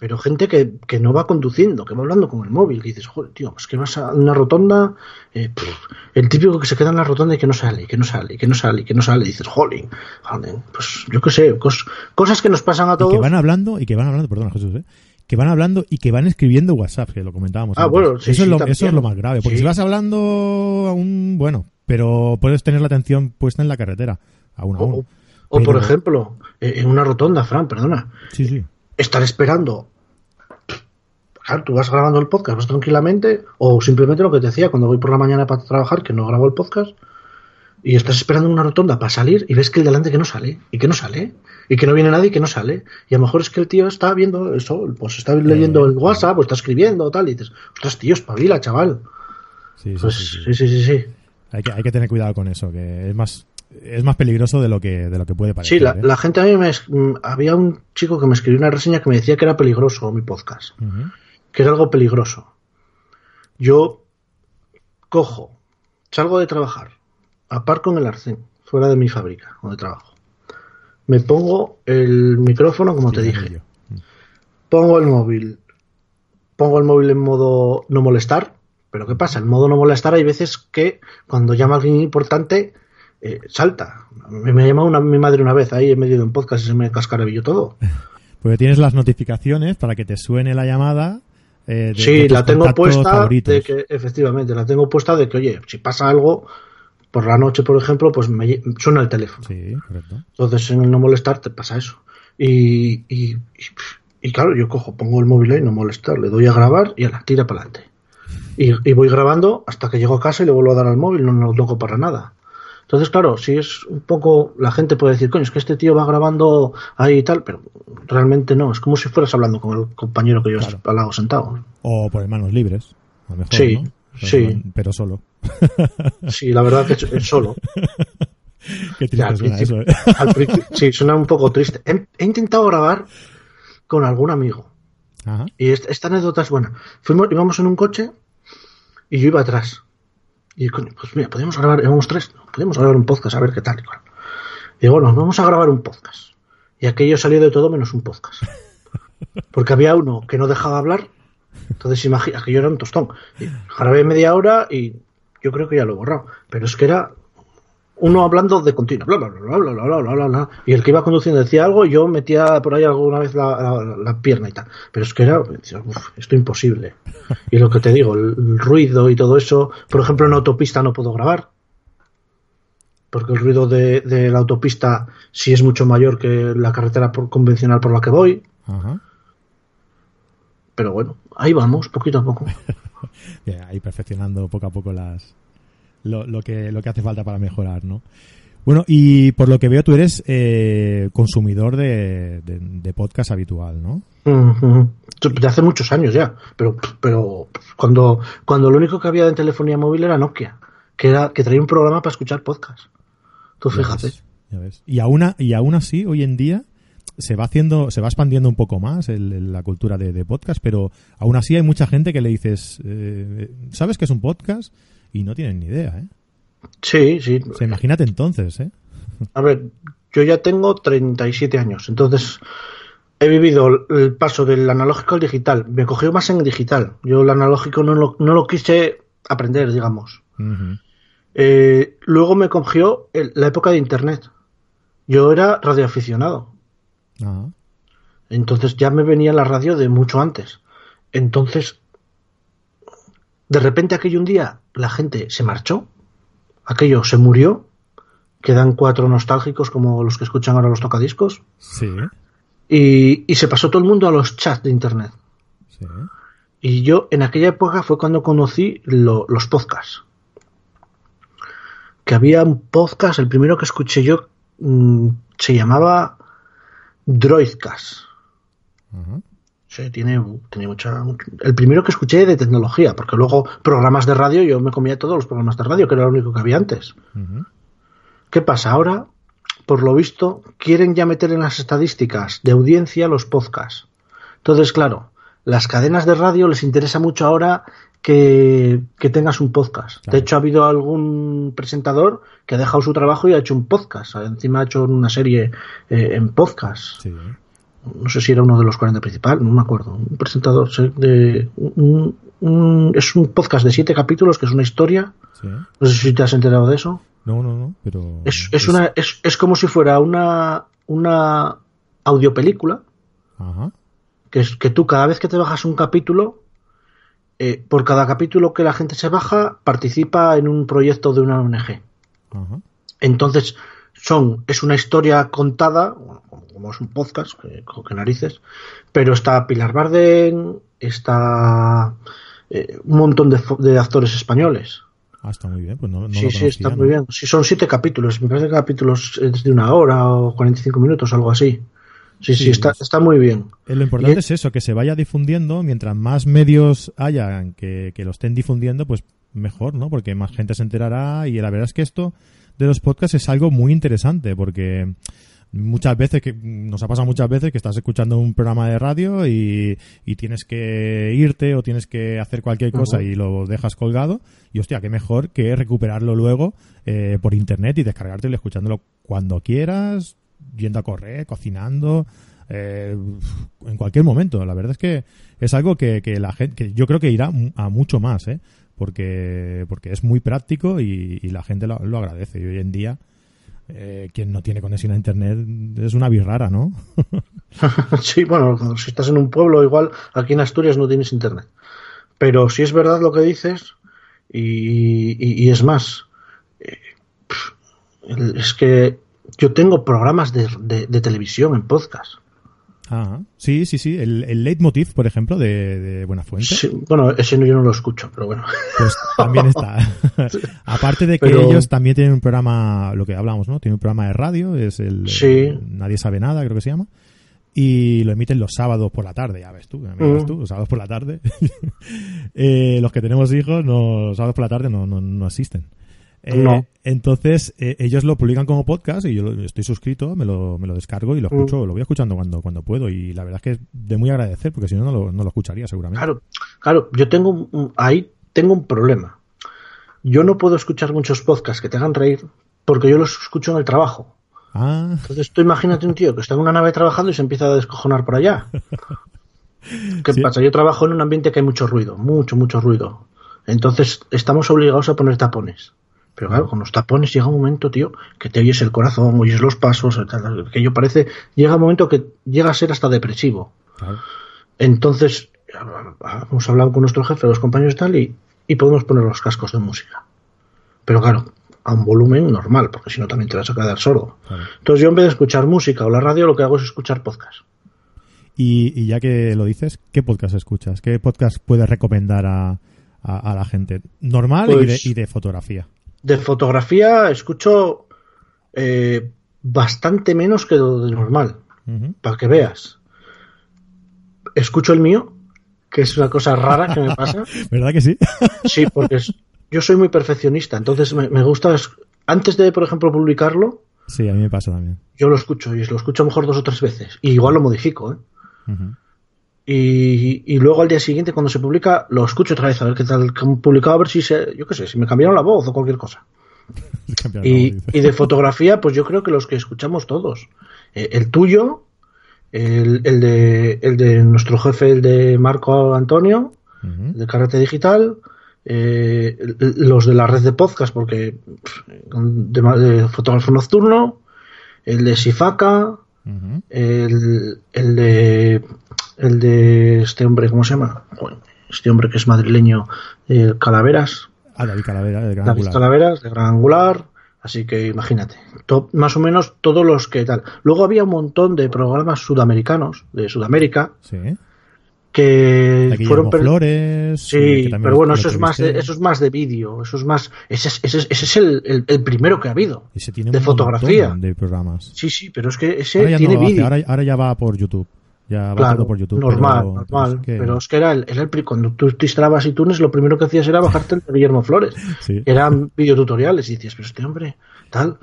Pero gente que, que no va conduciendo, que va hablando con el móvil, que dices, joder, tío, es que vas a una rotonda, eh, pff, el típico que se queda en la rotonda y que no sale, y que no sale, y que no sale, y que no sale, y dices, jolín, jolín, pues yo qué sé, cos- cosas que nos pasan a Y todos. que van hablando, y que van hablando, perdona Jesús, ¿eh? que van hablando y que van escribiendo WhatsApp, que lo comentábamos. Ah, antes. bueno, sí, eso, sí, es lo, también. eso es lo más grave, porque Sí. si vas hablando aún, bueno, pero puedes tener la atención puesta en la carretera, a uno a O, por ejemplo, eh, en una rotonda, Fran, perdona, Sí, sí. Estar esperando. Claro, tú vas grabando el podcast, vas tranquilamente, o simplemente lo que te decía cuando voy por la mañana para trabajar, que no grabo el podcast, y estás esperando en una rotonda para salir y ves que el delante que no sale, y que no sale, y que no viene nadie y que no sale. Y a lo mejor es que el tío está viendo eso, pues está leyendo el WhatsApp, o está escribiendo, tal, y dices, ostras, tío, espabila, chaval. Sí, sí, Pues sí, sí. sí, sí, sí, sí. Hay, que, hay que tener cuidado con eso, que es más es más peligroso de lo que de lo que puede parecer. Sí, la, ¿eh? la gente a mí me... es- mm, Había un chico que me escribió una reseña que me decía que era peligroso mi podcast. Que era algo peligroso. Yo cojo, salgo de trabajar, aparco en el arcén, fuera de mi fábrica donde trabajo. Me pongo el micrófono, como te dije. yo. Pongo el móvil. Pongo el móvil en modo no molestar. Pero ¿qué pasa? En modo no molestar hay veces que cuando llama alguien importante eh, salta. Me, me llama una, mi madre una vez ahí en medio de un podcast y se me cascarabilló todo. Porque tienes las notificaciones para que te suene la llamada. eh, de- Sí, la tengo puesta favoritos. de que, efectivamente, la tengo puesta de que, oye, si pasa algo, por la noche, por ejemplo, pues me suena el teléfono. Sí, correcto. Entonces, en el no molestar te pasa eso. Y, y, y, y claro, yo cojo, pongo el móvil ahí, no molestar, le doy a grabar y a la tira para adelante. Y, y voy grabando hasta que llego a casa y le vuelvo a dar al móvil, no, no lo toco para nada. Entonces, claro, si es un poco, la gente puede decir, coño, es que este tío va grabando ahí y tal, pero realmente no, es como si fueras hablando con el compañero que llevas Claro. al lado sentado. O por manos libres. A lo mejor, Sí, ¿no? Pero sí. solo- Pero solo. Sí, la verdad que es- es solo. Qué triste al suena principio- eso, ¿eh? al sí, suena un poco triste. He, he intentado grabar con algún amigo. Ajá. Y esta, esta anécdota es buena. Fuimos, íbamos en un coche y yo iba atrás. Y coño, pues mira, podemos grabar, éramos tres, ¿no? podemos grabar un podcast, a ver qué tal. Y digo, bueno, vamos a grabar un podcast. Y aquello salió de todo menos un podcast. Porque había uno que no dejaba hablar. Entonces imagina, aquello era un tostón. Y grabé media hora y yo creo que ya lo he borrado. Pero es que era uno hablando de continuo, bla, bla, bla, bla, bla, bla, bla, bla, bla, y el que iba conduciendo decía algo y yo metía por ahí alguna vez la, la- la pierna y tal. Pero es que era, "Uf, esto imposible. Y lo que te digo, el, el ruido y todo eso, por ejemplo, en autopista no puedo grabar. Porque el ruido de, de la autopista sí es mucho mayor que la carretera por- convencional por la que voy. Pero bueno, ahí vamos, poquito a poco. Ahí perfeccionando poco a poco las lo, lo que lo que hace falta para mejorar, ¿no? Bueno, y por lo que veo tú eres eh, consumidor de, de, de podcast habitual, ¿no? De hace muchos años ya, pero, pero cuando, cuando lo único que había en telefonía móvil era Nokia, que era que traía un programa para escuchar podcast. Tú Ya fíjate. ves, ya ves. Y aún, a- y aún así, hoy en día se va haciendo, se va expandiendo un poco más el- el- la cultura de, de podcast, pero aún así hay mucha gente que le dices, eh, ¿sabes qué es un podcast? Y no tienen ni idea, ¿eh? Sí, sí. O sea, imagínate entonces, ¿eh? A ver, yo ya tengo 37 años, entonces he vivido el paso del analógico al digital. Me cogió más en digital. Yo el analógico no lo, no lo quise aprender, digamos. Eh, luego me cogió el- la época de Internet. Yo era radioaficionado. Ah, Entonces ya me venía la radio de mucho antes. Entonces, de repente aquello un día la gente se marchó, aquello se murió, quedan cuatro nostálgicos como los que escuchan ahora los tocadiscos, sí, y, y se pasó todo el mundo a los chats de internet. sí. Y yo en aquella época fue cuando conocí lo- los podcasts. Que había un podcast, el primero que escuché yo mm, se llamaba Droidcast. Sí, tiene, tiene mucha. El primero que escuché de tecnología, porque luego programas de radio, yo me comía todos los programas de radio, que era lo único que había antes. ¿Qué pasa? Ahora, por lo visto, quieren ya meter en las estadísticas de audiencia los podcasts. Entonces, claro, las cadenas de radio les interesa mucho ahora que, que tengas un podcast. Claro. De hecho, ha habido algún presentador que ha dejado su trabajo y ha hecho un podcast. Encima ha hecho una serie eh, en podcast Sí. No sé si era uno de los 40 principales, no me acuerdo, un presentador de un- un- es un podcast de siete capítulos que es una historia, sí. no sé si te has enterado de eso. No, no, no, pero... Es, es una es, es como si fuera una una audiopelícula Ajá. que es que tú cada vez que te bajas un capítulo eh, por cada capítulo que la gente se baja participa en un proyecto de una ONG. Ajá. Entonces, son, es una historia contada, como, es un podcast, que, que narices, pero está Pilar Bardén, está eh, un montón de, de actores españoles. Ah, está muy bien, pues no, no sí, lo sí, está ¿no? muy bien. Sí, son siete capítulos, me parece que capítulos es de una hora o 45 minutos, algo así. Sí, sí, Sí, está, es- está muy bien. Eh, Lo importante Y- es eso, que se vaya difundiendo, mientras más medios hayan que, que lo estén difundiendo, pues mejor, ¿no? Porque más gente se enterará y la verdad es que esto de los podcasts es algo muy interesante porque muchas veces, que nos ha pasado muchas veces que estás escuchando un programa de radio y, y tienes que irte o tienes que hacer cualquier cosa y lo dejas colgado y hostia, qué mejor que recuperarlo luego eh, por internet y descargártelo escuchándolo cuando quieras, yendo a correr, cocinando, eh, en cualquier momento. La verdad es que es algo que, que la gente, que yo creo que irá a mucho más, ¿eh? porque porque es muy práctico y, y la gente lo, lo agradece. Y hoy en día, eh, quien no tiene conexión a internet es una birrara, ¿no? sí, bueno, si estás en un pueblo, igual aquí en Asturias no tienes internet. Pero si es verdad lo que dices, y, es más, eh, es que yo tengo programas de televisión en podcast. Ah, sí, sí, sí. El, el leitmotiv, por ejemplo, de, de Buenafuente, Sí, bueno, ese no, yo no lo escucho, pero bueno. pues también está. Aparte de que Pero- ellos también tienen un programa, lo que hablamos, ¿no? Tienen un programa de radio, es el Sí. Nadie sabe nada, creo que se llama. Y lo emiten los sábados por la tarde, ya ves tú, ya Mm. tú, los sábados por la tarde. Eh, los que tenemos hijos, no, los sábados por la tarde no, no, no existen. Eh, No. Entonces, eh, ellos lo publican como podcast y yo lo- estoy suscrito, me lo, me lo descargo y lo Mm. escucho, lo voy escuchando cuando, cuando puedo. Y la verdad es que es de muy agradecer, porque si no, no lo, no lo escucharía seguramente. Claro, claro, yo tengo un- un- ahí tengo un problema. Yo no puedo escuchar muchos podcasts que te hagan reír porque yo los escucho en el trabajo. Ah, Entonces tú imagínate un tío que está en una nave trabajando y se empieza a descojonar por allá. ¿Qué Sí. pasa? Yo trabajo en un ambiente que hay mucho ruido, mucho, mucho ruido. Entonces estamos obligados a poner tapones. Pero claro, con los tapones llega un momento, tío, que te oyes el corazón, oyes los pasos, que yo parece, llega un momento que llega a ser hasta depresivo. Claro. Entonces, hemos hablado con nuestro jefe, los compañeros y tal, y, y podemos poner los cascos de música. Pero claro, a un volumen normal, porque si no también te vas a quedar sordo. Claro. Entonces yo en vez de escuchar música o la radio, lo que hago es escuchar podcast. Y, y ya que lo dices, ¿qué podcast escuchas? ¿Qué podcast puedes recomendar a, a- a la gente? Normal y, de, Pues- y de fotografía. De fotografía escucho eh, bastante menos que lo de normal, para que veas. Escucho el mío, que es una cosa rara que me pasa. ¿Verdad que sí? Sí, porque es- yo soy muy perfeccionista, entonces me, me gusta, es- antes de, por ejemplo, publicarlo, sí, a mí me pasa también. yo lo escucho y lo escucho a lo mejor dos o tres veces. Y igual lo modifico, ¿eh? Y, y luego al día siguiente, cuando se publica, lo escucho otra vez, a ver qué tal que han publicado, a ver si se, yo qué sé, si me cambiaron la voz o cualquier cosa. Y, de fotografía, pues yo creo que los que escuchamos todos. Eh, el tuyo, el, el de, el de nuestro jefe, el de Marco Antonio, Ujú. de Karate Digital, eh, los de la red de podcast, porque de, de fotógrafo nocturno, el de El, el de el de este hombre, ¿cómo se llama? Este hombre que es madrileño, eh, Calaveras, Ah, David Calavera, de Gran David Angular. Calaveras, de Gran Angular, así que imagínate, to- más o menos todos los que tal. Luego había un montón de programas sudamericanos, de Sudamérica, Sí. Que Guillermo fueron Flores. Sí, que pero bueno, eso es más de, eso es más de vídeo, eso es más, ese es, ese es, ese es el, el- el primero que ha habido. Tiene de un fotografía. de programas. Sí, sí, pero es que ese Ahora ya, tiene no vídeo. ahora, ahora ya va por YouTube. Ya va Claro, por YouTube. normal, pero- normal. Pero es que era el, era el cuando tú te instalabas iTunes, lo primero que hacías era bajarte el de Guillermo Flores. Sí. Eran videotutoriales y decías, pero este hombre, tal.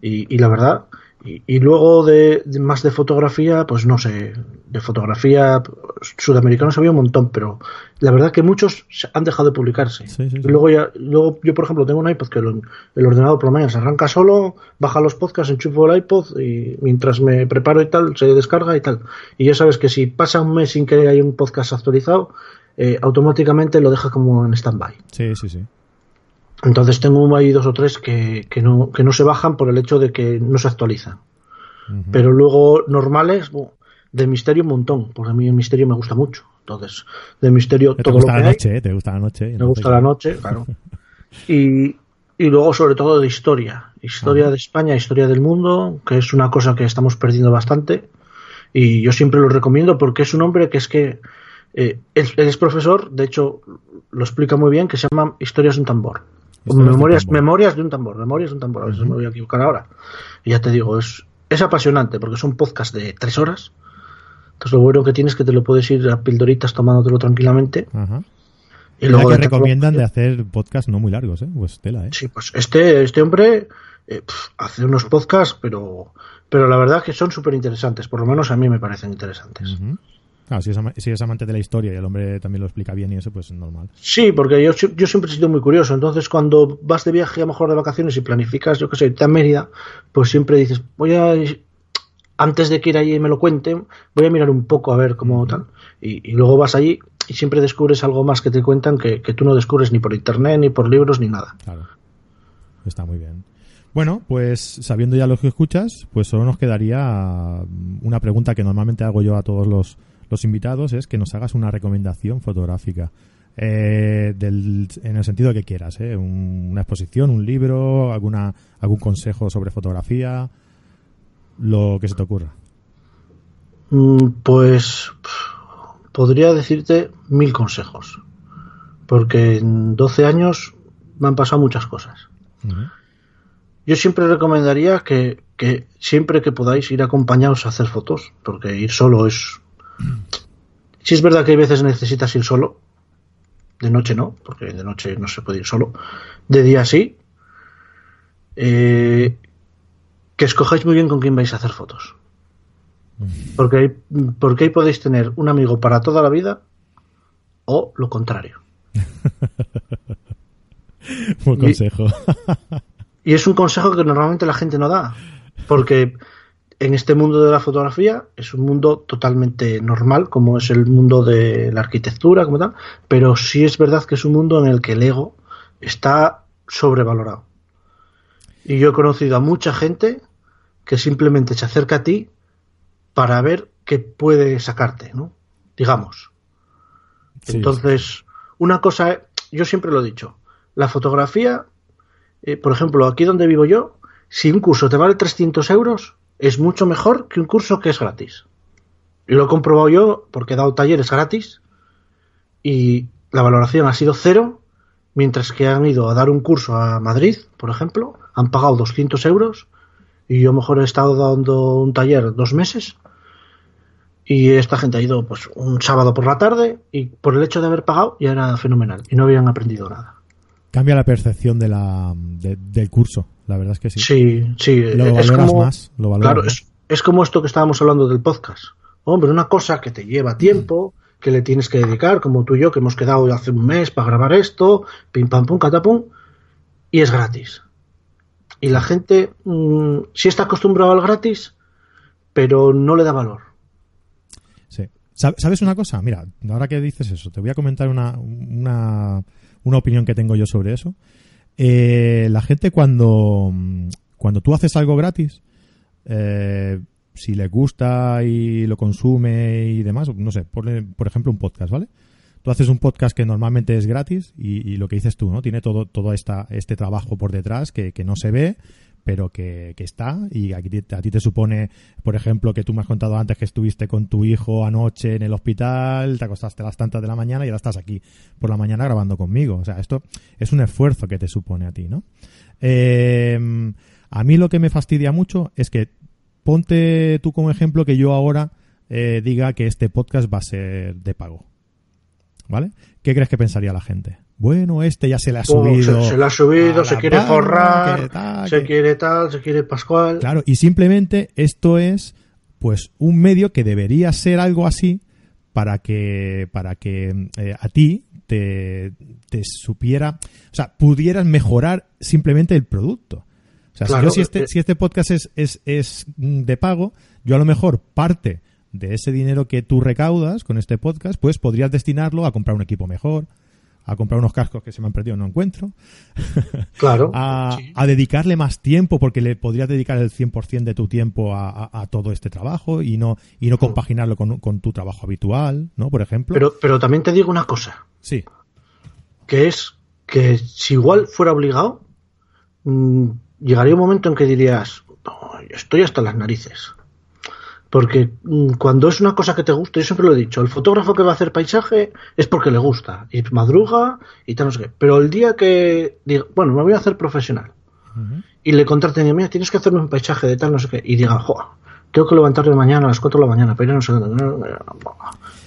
Y, y la verdad, y, y luego de, de más de fotografía, pues no sé, de fotografía sudamericanos había un montón, pero la verdad que muchos han dejado de publicarse. Sí, sí, sí. Y luego ya, luego yo por ejemplo tengo un iPod que lo- el ordenador por la mañana se arranca solo, baja los podcasts, enchufo el iPod y mientras me preparo y tal, se descarga y tal. Y ya sabes que si pasa un mes sin que haya un podcast actualizado, eh, automáticamente lo deja como en stand-by. Sí, sí, sí. Entonces tengo ahí dos o tres que, que, no, que no se bajan por el hecho de que no se actualizan. Pero luego normales, de misterio un montón, porque a mí el misterio me gusta mucho. Entonces, de misterio Te todo lo gusta que la noche, ¿eh? Te gusta la noche. Me gusta la noche, claro. Y, y luego sobre todo de historia. Historia de España, historia del mundo, que es una cosa que estamos perdiendo bastante. Y yo siempre lo recomiendo porque es un hombre que es que eh, él, él es profesor, de hecho lo explica muy bien, que se llama Historias de un tambor. Un memorias, memorias de un tambor, memorias de un tambor, a ver si me voy a equivocar ahora. Y ya te digo, es, es apasionante porque son podcasts de tres horas. Entonces lo bueno que tienes es que te lo puedes ir a pildoritas tomándotelo tranquilamente. Ajá. Y luego que de recomiendan de hacer podcast no muy largos, ¿eh? Pues tela, ¿eh? Sí, pues este, este hombre eh, pf, hace unos podcasts, pero, pero la verdad que son súper interesantes. Por lo menos a mí me parecen interesantes. Claro, si es, si es amante de la historia y el hombre también lo explica bien y eso, pues es normal. Sí, porque yo, yo siempre he sido muy curioso. Entonces, cuando vas de viaje, a lo mejor de vacaciones y planificas, yo qué sé, irte a Mérida, pues siempre dices, voy a. Antes de que ir allí y me lo cuenten, voy a mirar un poco a ver cómo tal. Y, y luego vas allí y siempre descubres algo más que te cuentan que, que tú no descubres ni por internet, ni por libros, ni nada. Claro. Está muy bien. Bueno, pues sabiendo ya lo que escuchas, pues solo nos quedaría mm, una pregunta que normalmente hago yo a todos los, los invitados, es que nos hagas una recomendación fotográfica. Eh, del, en el sentido que quieras, ¿eh? Un- una exposición, un libro, alguna, algún consejo sobre fotografía, lo que se te ocurra. Mm, Pues podría decirte mil consejos. Porque en 12 años me han pasado muchas cosas. Yo siempre recomendaría que, que siempre que podáis ir acompañados a hacer fotos, porque ir solo es... Si es verdad que hay veces necesitas ir solo, de noche no, porque de noche no se puede ir solo, de día sí, eh, que escojáis muy bien con quién vais a hacer fotos. Porque ahí, porque ahí podéis tener un amigo para toda la vida o lo contrario. Buen Y- consejo. Y es un consejo que normalmente la gente no da, porque en este mundo de la fotografía es un mundo totalmente normal, como es el mundo de la arquitectura, como tal, pero sí es verdad que es un mundo en el que el ego está sobrevalorado. Y yo he conocido a mucha gente que simplemente se acerca a ti para ver qué puede sacarte, ¿no? Digamos. Sí. Entonces, una cosa, yo siempre lo he dicho, la fotografía, eh, por ejemplo, aquí donde vivo yo, si un curso te vale 300 euros, es mucho mejor que un curso que es gratis. Lo he comprobado yo porque he dado talleres gratis y la valoración ha sido cero, mientras que han ido a dar un curso a Madrid, por ejemplo, han pagado 200 euros y yo mejor he estado dando un taller dos meses y esta gente ha ido pues un sábado por la tarde y por el hecho de haber pagado ya era fenomenal y no habían aprendido nada. Cambia la percepción de la, de- del curso, la verdad es que sí. Sí, sí, Lo valoras como, más, lo valoras claro, más. es, es como esto que estábamos hablando del podcast. Hombre, una cosa que te lleva tiempo, que le tienes que dedicar, como tú y yo, que hemos quedado hace un mes para grabar esto, pim pam pum, catapum, y es gratis. Y la gente mm, sí está acostumbrada al gratis, pero no le da valor. Sí. Sab- ¿Sabes una cosa? Mira, ahora que dices eso, te voy a comentar una, una, una opinión que tengo yo sobre eso. Eh, la gente cuando, cuando tú haces algo gratis, eh, si le gusta y lo consume y demás, no sé, por, por ejemplo un podcast, ¿vale? Tú haces un podcast que normalmente es gratis y, y lo que dices tú, ¿no? Tiene todo, todo esta, este trabajo por detrás que, que no se ve, pero que, que está y a a ti te supone, por ejemplo, que tú me has contado antes que estuviste con tu hijo anoche en el hospital, te acostaste a las tantas de la mañana y ahora estás aquí por la mañana grabando conmigo. O sea, esto es un esfuerzo que te supone a ti, ¿no? Eh, a mí lo que me fastidia mucho es que ponte tú como ejemplo que yo ahora eh, diga que este podcast va a ser de pago. ¿Vale? ¿Qué crees que pensaría la gente? Bueno, este ya se le ha Oh, subido. se, se le ha subido, se quiere barra, forrar, que tal, se que- quiere tal, se quiere Pascual. Claro, y simplemente esto es pues un medio que debería ser algo así para que para que eh, a ti te, te supiera, o sea, pudieras mejorar simplemente el producto. O sea, si yo si este, eh, si este podcast es, es, es mm, de pago, yo a lo mejor parte de ese dinero que tú recaudas con este podcast, pues podrías destinarlo a comprar un equipo mejor, a comprar unos cascos que se me han perdido no encuentro, Claro. a, Sí. a dedicarle más tiempo porque le podrías dedicar el 100% de tu tiempo a, a- a todo este trabajo y no y no compaginarlo con, con tu trabajo habitual, ¿no? Por ejemplo. Pero, pero también te digo una cosa, sí, que es que si igual fuera obligado, mm, llegaría un momento en que dirías, "No, yo estoy hasta las narices. Porque mm, cuando es una cosa que te gusta, yo siempre lo he dicho, el fotógrafo que va a hacer paisaje es porque le gusta, y madruga y tal, no sé qué. Pero el día que diga, bueno, me voy a hacer profesional, y le contraten, y, mira, tienes que hacerme un paisaje de tal, no sé qué, y diga, joder, tengo que levantarme mañana a las 4 de la mañana, pero no sé dónde.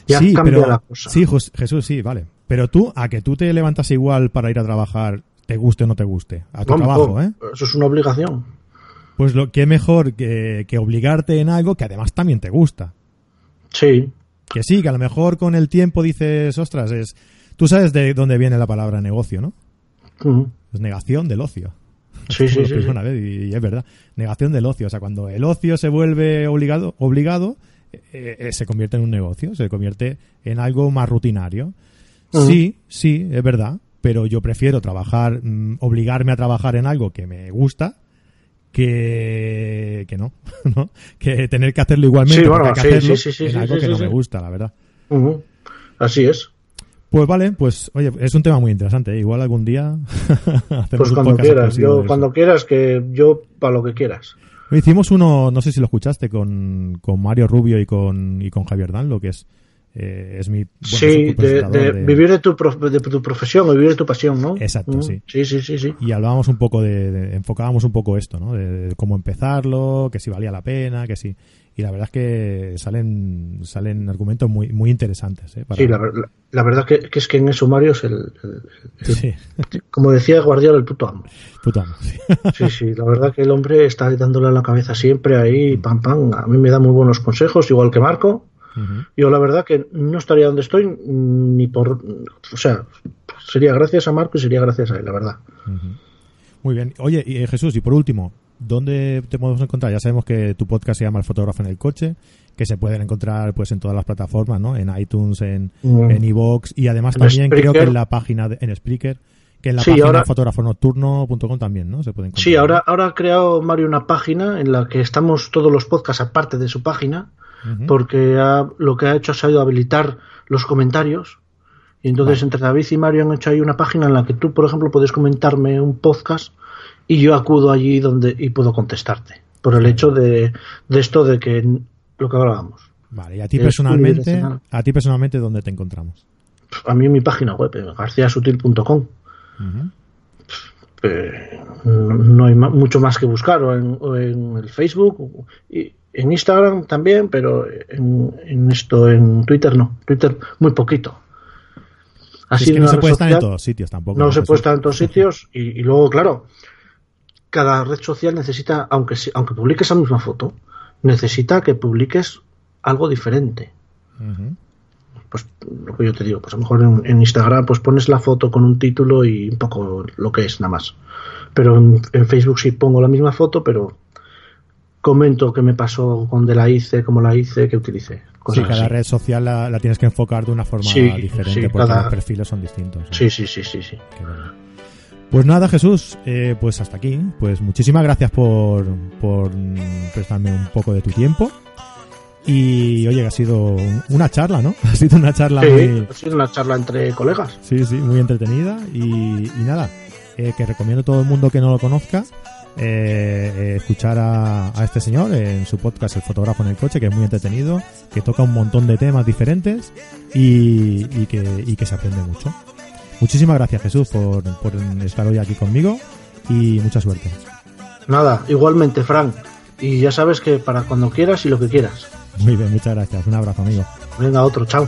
Ya sí, cambia pero, la cosa. sí, Jesús, sí, vale. Pero tú, a que tú te levantas igual para ir a trabajar, te guste o no te guste, a tu trabajo, ¿eh? Eso es una obligación. Pues lo que mejor que, que obligarte en algo que además también te gusta. Sí, Que sí, que a lo mejor con el tiempo dices, ostras, es... Tú sabes de dónde viene la palabra negocio, ¿no? Es negación del ocio. sí, sí, sí, pensé sí. una vez y, y es verdad. Negación del ocio. O sea, cuando el ocio se vuelve obligado, obligado eh, eh, se convierte en un negocio, se convierte en algo más rutinario. Sí, sí, es verdad. Pero yo prefiero trabajar, mm, obligarme a trabajar en algo que me gusta que, que no, ¿no? Que tener que hacerlo igualmente Sí, bueno, que hacerlo sí, algo que no me gusta, la verdad. Así es. Pues vale, pues oye, es un tema muy interesante. ¿eh? Igual algún día hacemos Pues un cuando podcast quieras, yo cuando quieras, que yo para lo que quieras. Hicimos uno, no sé si lo escuchaste, con, con Mario Rubio y con, y con Javier Dan, lo que es, eh, es mi bueno, sí, de, vivir de tu, prof- de tu profesión, o vivir de tu pasión, ¿no? Exacto, Ujú. sí. Sí, sí, sí, sí. Y hablábamos un poco de, enfocábamos un poco esto, ¿no? De, cómo empezarlo, que si valía la pena, que si, y la verdad es que salen, salen argumentos muy, muy interesantes, ¿eh? Para- Sí, la, la- la verdad que, que es que en eso Mario es el, el- el- Sí, como decía Guardiola, el puto amo. puto amo, sí. Sí, sí, la verdad que el hombre está dándole a la cabeza siempre ahí, pam, pam. A mí me da muy buenos consejos, igual que Marco. Yo la verdad que no estaría donde estoy ni por... O sea, sería gracias a Marco y sería gracias a él, la verdad. Muy bien. Oye, y, eh, Jesús, y por último, ¿dónde te podemos encontrar? Ya sabemos que tu podcast se llama El fotógrafo en el coche, que se pueden encontrar pues en todas las plataformas, ¿no? En iTunes, en Mm. en iVoox y además En también creo que en la página de, en Spreaker Que en la Sí, página ahora- fotógrafonocturno.com también, ¿no? Se pueden Sí, ahora, ahora ha creado Mario una página en la que estamos todos los podcasts aparte de su página, porque ha- lo que ha hecho ha sido habilitar los comentarios. Y entonces entre David y Mario han hecho ahí una página en la que tú, por ejemplo, puedes comentarme un podcast y yo acudo allí donde y puedo contestarte. Por el hecho de, de esto de que lo que hablábamos. Vale, y a ti personalmente, a ti personalmente, ¿dónde te encontramos? A mí en mi página web, garciasutil.com. Ujú. Eh, no, no hay mucho más que buscar o en, o en el Facebook y en Instagram también pero en, en esto en Twitter no. Twitter muy poquito. Si es que no se puede estar en todos sitios tampoco. no se puede estar en todos sitios y, y luego claro cada red social necesita aunque aunque publiques la misma foto necesita que publiques algo diferente. Pues lo que yo te digo, pues a lo mejor en, en Instagram pues pones la foto con un título y un poco lo que es nada más. Pero en, en Facebook sí pongo la misma foto, pero comento qué me pasó con de la hice, cómo la hice, qué utilicé. Sí, cada así. red social la, la tienes que enfocar de una forma Sí, diferente sí, porque cada- los perfiles son distintos. ¿no? Sí, sí, sí, sí, sí. Qué bueno. Pues nada, Jesús, eh, pues hasta aquí. Pues muchísimas gracias por, por prestarme un poco de tu tiempo. Y oye, que ha sido un- una charla, ¿no? Ha sido una charla Sí, muy, ha sido una charla entre colegas. sí, sí, muy entretenida. Y, y nada, eh, que recomiendo a todo el mundo que no lo conozca eh, eh, escuchar a, a este señor en su podcast El fotógrafo en el coche, que es muy entretenido, que toca un montón de temas diferentes y, y que, y que se aprende mucho. Muchísimas gracias Jesús por, por estar hoy aquí conmigo y mucha suerte. Nada, igualmente, Frank. Y ya sabes que para cuando quieras y lo que quieras. Muy bien, muchas gracias. Un abrazo amigo. Venga, otro, chao.